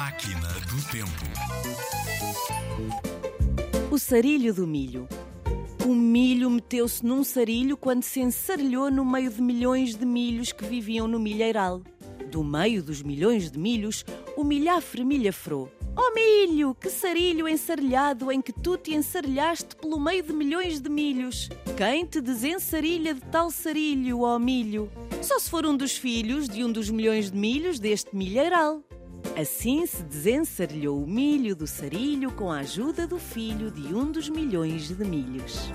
Máquina do Tempo. O sarilho do milho. O milho meteu-se num sarilho quando se ensarelhou no meio de milhões de milhos que viviam no milheiral. Do meio dos milhões de milhos, o milhafre milhafrou. Oh milho, que sarilho ensarelhado em que tu te ensarelhaste pelo meio de milhões de milhos. Quem te desensarilha de tal sarilho, ó oh milho? Só se for um dos filhos de um dos milhões de milhos deste milheiral. Assim se desensarilhou o milho do sarilho com a ajuda do filho de um dos milhões de milhos.